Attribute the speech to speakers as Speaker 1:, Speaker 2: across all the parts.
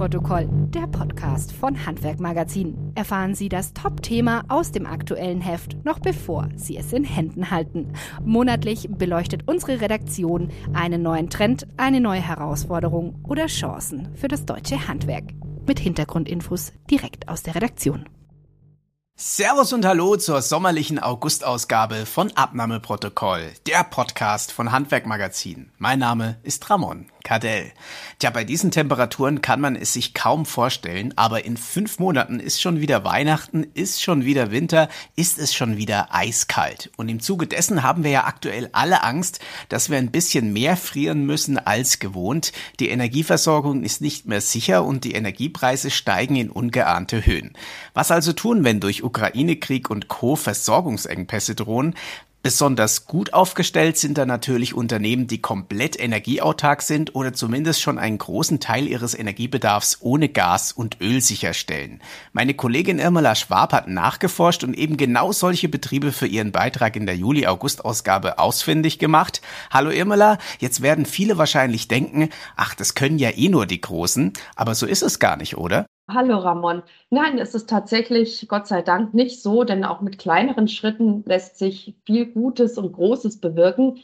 Speaker 1: Abnahmeprotokoll, der Podcast von Handwerkmagazin. Erfahren Sie das Top-Thema aus dem aktuellen Heft, noch bevor Sie es in Händen halten. Monatlich beleuchtet unsere Redaktion einen neuen Trend, eine neue Herausforderung oder Chancen für das deutsche Handwerk. Mit Hintergrundinfos direkt aus der Redaktion.
Speaker 2: Servus und Hallo zur sommerlichen Augustausgabe von Abnahmeprotokoll, der Podcast von Handwerkmagazin. Mein Name ist Ramon Kardell. Tja, bei diesen Temperaturen kann man es sich kaum vorstellen, aber in fünf Monaten ist schon wieder Weihnachten, ist schon wieder Winter, ist es schon wieder eiskalt. Und im Zuge dessen haben wir ja aktuell alle Angst, dass wir ein bisschen mehr frieren müssen als gewohnt. Die Energieversorgung ist nicht mehr sicher und die Energiepreise steigen in ungeahnte Höhen. Was also tun, wenn durch Ukraine-Krieg und Co. Versorgungsengpässe drohen? Besonders gut aufgestellt sind da natürlich Unternehmen, die komplett energieautark sind oder zumindest schon einen großen Teil ihres Energiebedarfs ohne Gas und Öl sicherstellen. Meine Kollegin Irmela Schwab hat nachgeforscht und eben genau solche Betriebe für ihren Beitrag in der Juli-August-Ausgabe ausfindig gemacht. Hallo Irmela, jetzt werden viele wahrscheinlich denken, ach, das können ja eh nur die Großen, aber so ist es gar nicht, oder?
Speaker 3: Hallo Ramon. Nein, es ist tatsächlich Gott sei Dank nicht so, denn auch mit kleineren Schritten lässt sich viel Gutes und Großes bewirken.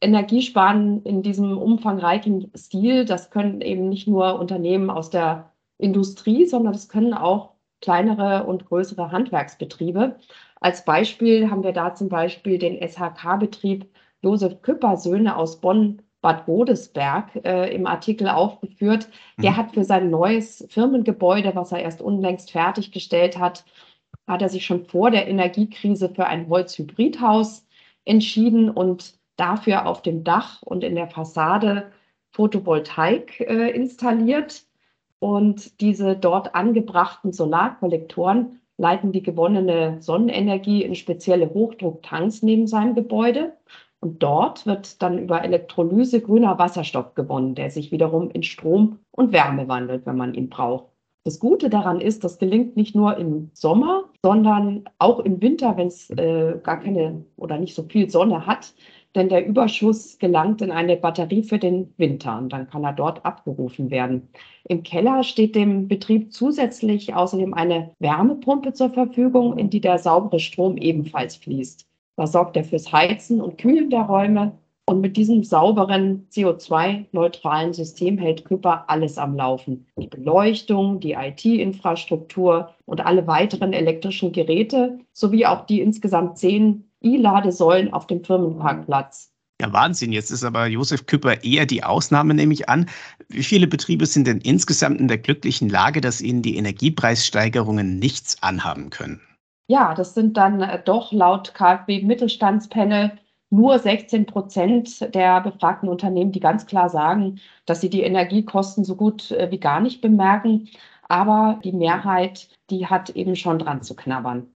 Speaker 3: Energiesparen in diesem umfangreichen Stil, das können eben nicht nur Unternehmen aus der Industrie, sondern das können auch kleinere und größere Handwerksbetriebe. Als Beispiel haben wir da zum Beispiel den SHK-Betrieb Josef Küpper Söhne aus Bonn Bad Godesberg äh, im Artikel aufgeführt. Der mhm. hat für sein neues Firmengebäude, was er erst unlängst fertiggestellt hat, hat er sich schon vor der Energiekrise für ein Holzhybridhaus entschieden und dafür auf dem Dach und in der Fassade Photovoltaik äh, installiert. Und diese dort angebrachten Solarkollektoren leiten die gewonnene Sonnenenergie in spezielle Hochdrucktanks neben seinem Gebäude. Und dort wird dann über Elektrolyse grüner Wasserstoff gewonnen, der sich wiederum in Strom und Wärme wandelt, wenn man ihn braucht. Das Gute daran ist, das gelingt nicht nur im Sommer, sondern auch im Winter, wenn es äh, gar keine oder nicht so viel Sonne hat. Denn der Überschuss gelangt in eine Batterie für den Winter und dann kann er dort abgerufen werden. Im Keller steht dem Betrieb zusätzlich außerdem eine Wärmepumpe zur Verfügung, in die der saubere Strom ebenfalls fließt. Da sorgt er fürs Heizen und Kühlen der Räume. Und mit diesem sauberen, CO2-neutralen System hält Küpper alles am Laufen. Die Beleuchtung, die IT-Infrastruktur und alle weiteren elektrischen Geräte sowie auch die insgesamt zehn E-Ladesäulen auf dem Firmenparkplatz.
Speaker 2: Ja, Wahnsinn. Jetzt ist aber Josef Küpper eher die Ausnahme, nehme ich an. Wie viele Betriebe sind denn insgesamt in der glücklichen Lage, dass ihnen die Energiepreissteigerungen nichts anhaben können?
Speaker 3: Ja, das sind dann äh, doch laut KfW Mittelstandspanel nur 16 Prozent der befragten Unternehmen, die ganz klar sagen, dass sie die Energiekosten so gut äh, wie gar nicht bemerken. Aber die Mehrheit, die hat eben schon dran zu knabbern.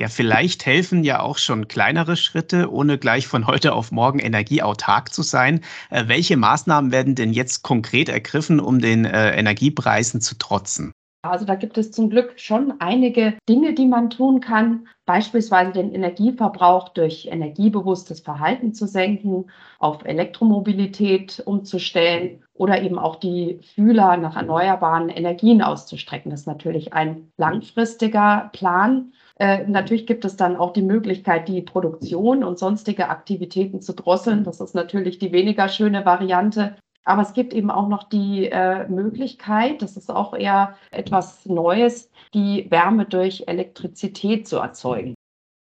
Speaker 2: Ja, vielleicht helfen ja auch schon kleinere Schritte, ohne gleich von heute auf morgen energieautark zu sein. Äh, welche Maßnahmen werden denn jetzt konkret ergriffen, um den Energiepreisen zu trotzen?
Speaker 3: Also da gibt es zum Glück schon einige Dinge, die man tun kann. Beispielsweise den Energieverbrauch durch energiebewusstes Verhalten zu senken, auf Elektromobilität umzustellen oder eben auch die Fühler nach erneuerbaren Energien auszustrecken. Das ist natürlich ein langfristiger Plan. Äh, natürlich gibt es dann auch die Möglichkeit, die Produktion und sonstige Aktivitäten zu drosseln. Das ist natürlich die weniger schöne Variante. Aber es gibt eben auch noch die äh, Möglichkeit, das ist auch eher etwas Neues, die Wärme durch Elektrizität zu erzeugen.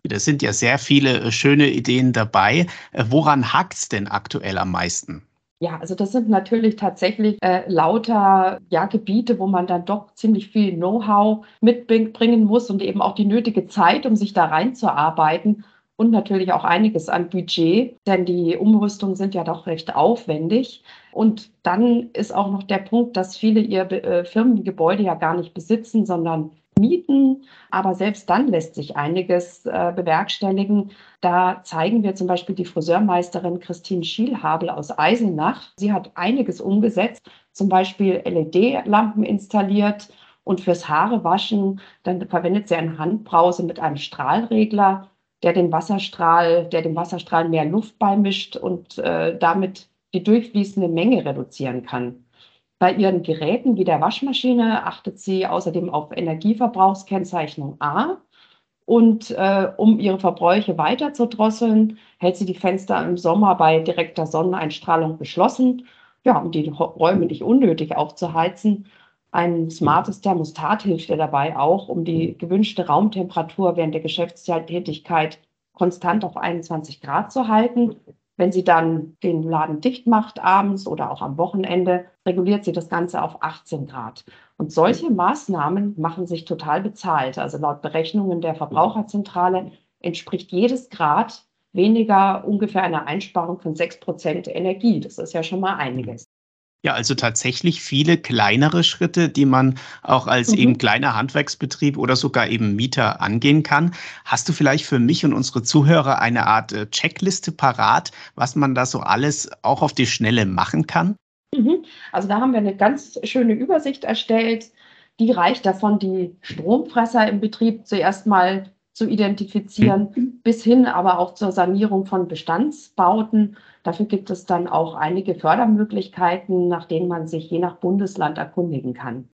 Speaker 2: Da sind ja sehr viele äh, schöne Ideen dabei. Äh, woran hakt es denn aktuell am meisten?
Speaker 3: Ja, also das sind natürlich tatsächlich äh, lauter ja, Gebiete, wo man dann doch ziemlich viel Know-how mitbringen muss und eben auch die nötige Zeit, um sich da reinzuarbeiten und natürlich auch einiges an Budget, denn die Umrüstungen sind ja doch recht aufwendig. Und dann ist auch noch der Punkt, dass viele ihr äh, Firmengebäude ja gar nicht besitzen, sondern mieten. Aber selbst dann lässt sich einiges äh, bewerkstelligen. Da zeigen wir zum Beispiel die Friseurmeisterin Christine Schielhabel aus Eisenach. Sie hat einiges umgesetzt, zum Beispiel LED-Lampen installiert. Und fürs Haarewaschen, dann verwendet sie eine Handbrause mit einem Strahlregler der den Wasserstrahl, der dem Wasserstrahl mehr Luft beimischt und äh, damit die durchfließende Menge reduzieren kann. Bei Ihren Geräten wie der Waschmaschine achtet sie außerdem auf Energieverbrauchskennzeichnung A. Und äh, um ihre Verbräuche weiter zu drosseln, hält sie die Fenster im Sommer bei direkter Sonneneinstrahlung geschlossen, ja, um die Räume nicht unnötig aufzuheizen. Ein smartes Thermostat hilft ihr dabei auch, um die gewünschte Raumtemperatur während der Geschäftstätigkeit konstant auf 21 Grad zu halten. Wenn sie dann den Laden dicht macht abends oder auch am Wochenende, reguliert sie das Ganze auf 18 Grad. Und solche Maßnahmen machen sich total bezahlt. Also laut Berechnungen der Verbraucherzentrale entspricht jedes Grad weniger ungefähr einer Einsparung von 6 Prozent Energie. Das ist ja schon mal einiges.
Speaker 2: Ja, also tatsächlich viele kleinere Schritte, die man auch als mhm. eben kleiner Handwerksbetrieb oder sogar eben Mieter angehen kann. Hast du vielleicht für mich und unsere Zuhörer eine Art äh, Checkliste parat, was man da so alles auch auf die Schnelle machen kann?
Speaker 3: Mhm. Also da haben wir eine ganz schöne Übersicht erstellt. Die reicht davon, die Stromfresser im Betrieb zuerst mal zu identifizieren, mhm. bis hin aber auch zur Sanierung von Bestandsbauten. Dafür gibt es dann auch einige Fördermöglichkeiten, nach denen man sich je nach Bundesland erkundigen kann.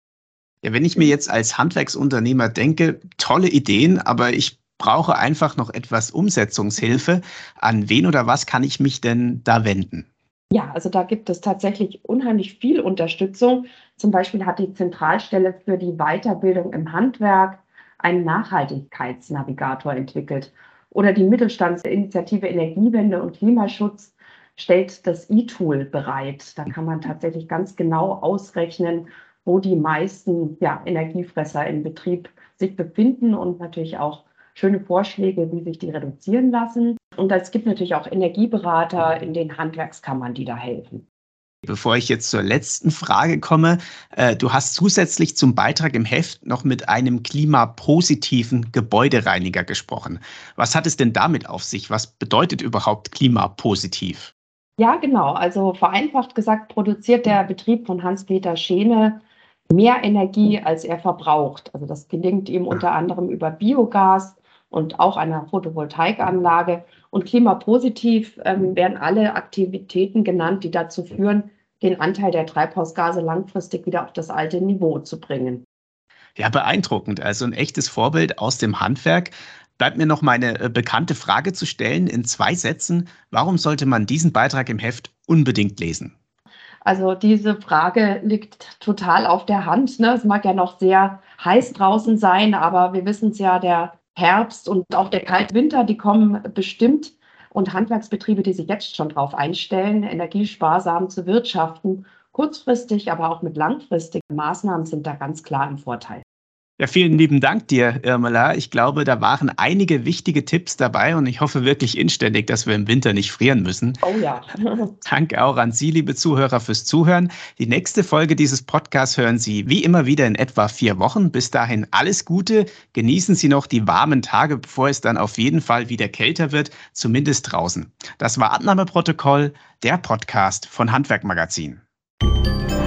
Speaker 2: Ja, wenn ich mir jetzt als Handwerksunternehmer denke, tolle Ideen, aber ich brauche einfach noch etwas Umsetzungshilfe. An wen oder was kann ich mich denn da wenden?
Speaker 3: Ja, also da gibt es tatsächlich unheimlich viel Unterstützung. Zum Beispiel hat die Zentralstelle für die Weiterbildung im Handwerk einen Nachhaltigkeitsnavigator entwickelt. Oder die Mittelstandsinitiative Energiewende und Klimaschutz stellt das E-Tool bereit. Da kann man tatsächlich ganz genau ausrechnen, wo die meisten ja, Energiefresser im Betrieb sich befinden und natürlich auch schöne Vorschläge, wie sich die reduzieren lassen. Und es gibt natürlich auch Energieberater in den Handwerkskammern, die da helfen.
Speaker 2: Bevor ich jetzt zur letzten Frage komme, äh, du hast zusätzlich zum Beitrag im Heft noch mit einem klimapositiven Gebäudereiniger gesprochen. Was hat es denn damit auf sich? Was bedeutet überhaupt klimapositiv?
Speaker 3: Ja, genau. Also vereinfacht gesagt produziert der Betrieb von Hans-Peter Schene mehr Energie, als er verbraucht. Also das gelingt ihm unter anderem über Biogas und auch einer Photovoltaikanlage. Und klimapositiv ähm, werden alle Aktivitäten genannt, die dazu führen, den Anteil der Treibhausgase langfristig wieder auf das alte Niveau zu bringen.
Speaker 2: Ja, beeindruckend. Also ein echtes Vorbild aus dem Handwerk. Bleibt mir noch meine äh, bekannte Frage zu stellen in zwei Sätzen. Warum sollte man diesen Beitrag im Heft unbedingt lesen?
Speaker 3: Also diese Frage liegt total auf der Hand. Ne? Es mag ja noch sehr heiß draußen sein, aber wir wissen es ja, der Herbst und auch der kalte Winter, die kommen bestimmt und Handwerksbetriebe, die sich jetzt schon darauf einstellen, energiesparsam zu wirtschaften, kurzfristig, aber auch mit langfristigen Maßnahmen sind da ganz klar im Vorteil.
Speaker 2: Ja, vielen lieben Dank dir, Irmela. Ich glaube, da waren einige wichtige Tipps dabei und ich hoffe wirklich inständig, dass wir im Winter nicht frieren müssen.
Speaker 3: Oh ja.
Speaker 2: Danke auch an Sie, liebe Zuhörer, fürs Zuhören. Die nächste Folge dieses Podcasts hören Sie wie immer wieder in etwa vier Wochen. Bis dahin alles Gute. Genießen Sie noch die warmen Tage, bevor es dann auf jeden Fall wieder kälter wird, zumindest draußen. Das war Abnahmeprotokoll, der Podcast von Handwerkmagazin. Magazin.